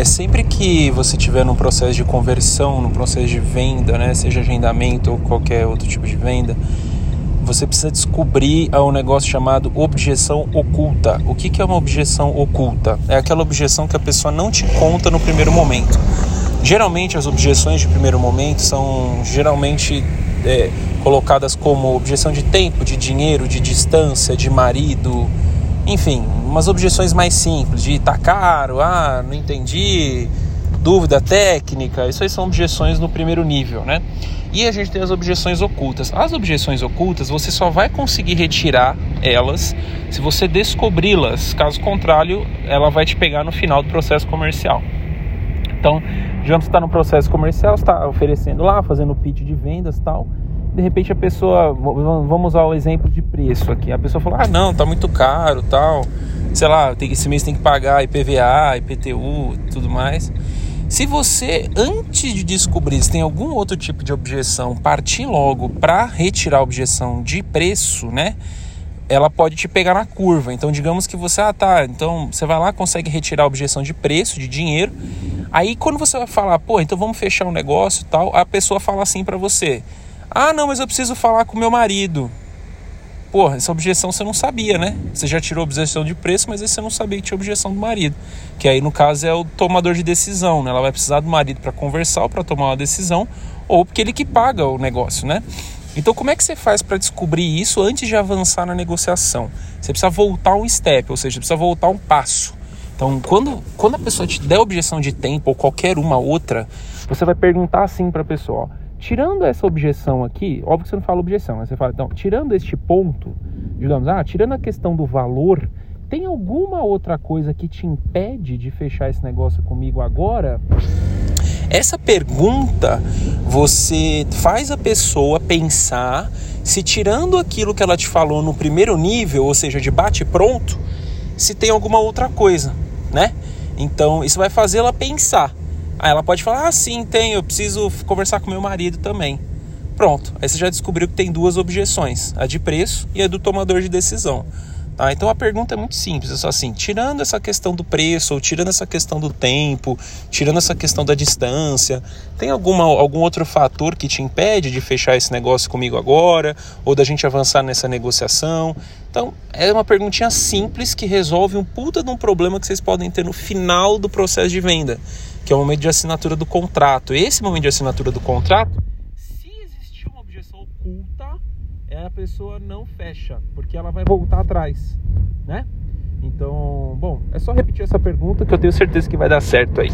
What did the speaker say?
É, sempre que você estiver num processo de conversão, num processo de venda, né, seja agendamento ou qualquer outro tipo de venda, você precisa descobrir um negócio chamado objeção oculta. O que, que é uma objeção oculta? É aquela objeção que a pessoa não te conta no primeiro momento. Geralmente as objeções de primeiro momento são geralmente é, colocadas como objeção de tempo, de dinheiro, de distância, de marido, enfim, umas objeções mais simples, de tá caro, ah, não entendi, dúvida técnica, isso aí são objeções no primeiro nível, né? E a gente tem as objeções ocultas. As objeções ocultas você só vai conseguir retirar elas se você descobri-las. Caso contrário, ela vai te pegar no final do processo comercial. Então, já está no processo comercial, está oferecendo lá, fazendo pitch de vendas tal. De repente a pessoa, vamos usar o exemplo de preço aqui. A pessoa fala: "Ah, não, tá muito caro, tal. Sei lá, esse mês tem que pagar IPVA, IPTU, tudo mais". Se você, antes de descobrir se tem algum outro tipo de objeção, partir logo para retirar a objeção de preço, né? Ela pode te pegar na curva. Então, digamos que você, ah, tá, então você vai lá, consegue retirar a objeção de preço, de dinheiro. Aí, quando você vai falar, pô, então vamos fechar um negócio tal, a pessoa fala assim para você: ah, não, mas eu preciso falar com meu marido. Porra, essa objeção você não sabia, né? Você já tirou objeção de preço, mas aí você não sabia que tinha objeção do marido. Que aí, no caso, é o tomador de decisão, né? Ela vai precisar do marido para conversar ou para tomar uma decisão, ou porque ele que paga o negócio, né? Então, como é que você faz para descobrir isso antes de avançar na negociação? Você precisa voltar um step, ou seja, precisa voltar um passo. Então, quando, quando a pessoa te der objeção de tempo ou qualquer uma outra, você vai perguntar assim para a pessoa: ó, tirando essa objeção aqui, óbvio que você não fala objeção, mas você fala, então, tirando este ponto, digamos, ah, tirando a questão do valor, tem alguma outra coisa que te impede de fechar esse negócio comigo agora? Essa pergunta você faz a pessoa pensar se tirando aquilo que ela te falou no primeiro nível, ou seja, de bate pronto, se tem alguma outra coisa, né? Então isso vai fazer ela pensar. Aí ela pode falar: ah, sim, tem, eu preciso conversar com meu marido também. Pronto, aí você já descobriu que tem duas objeções: a de preço e a do tomador de decisão. Tá? Então a pergunta é muito simples, é só assim, tirando essa questão do preço, ou tirando essa questão do tempo, tirando essa questão da distância, tem alguma, algum outro fator que te impede de fechar esse negócio comigo agora, ou da gente avançar nessa negociação? Então é uma perguntinha simples que resolve um puta de um problema que vocês podem ter no final do processo de venda que é o momento de assinatura do contrato. Esse momento de assinatura do contrato, se existir uma objeção oculta, é a pessoa não fecha, porque ela vai voltar atrás, né? Então, bom, é só repetir essa pergunta que eu tenho certeza que vai dar certo aí.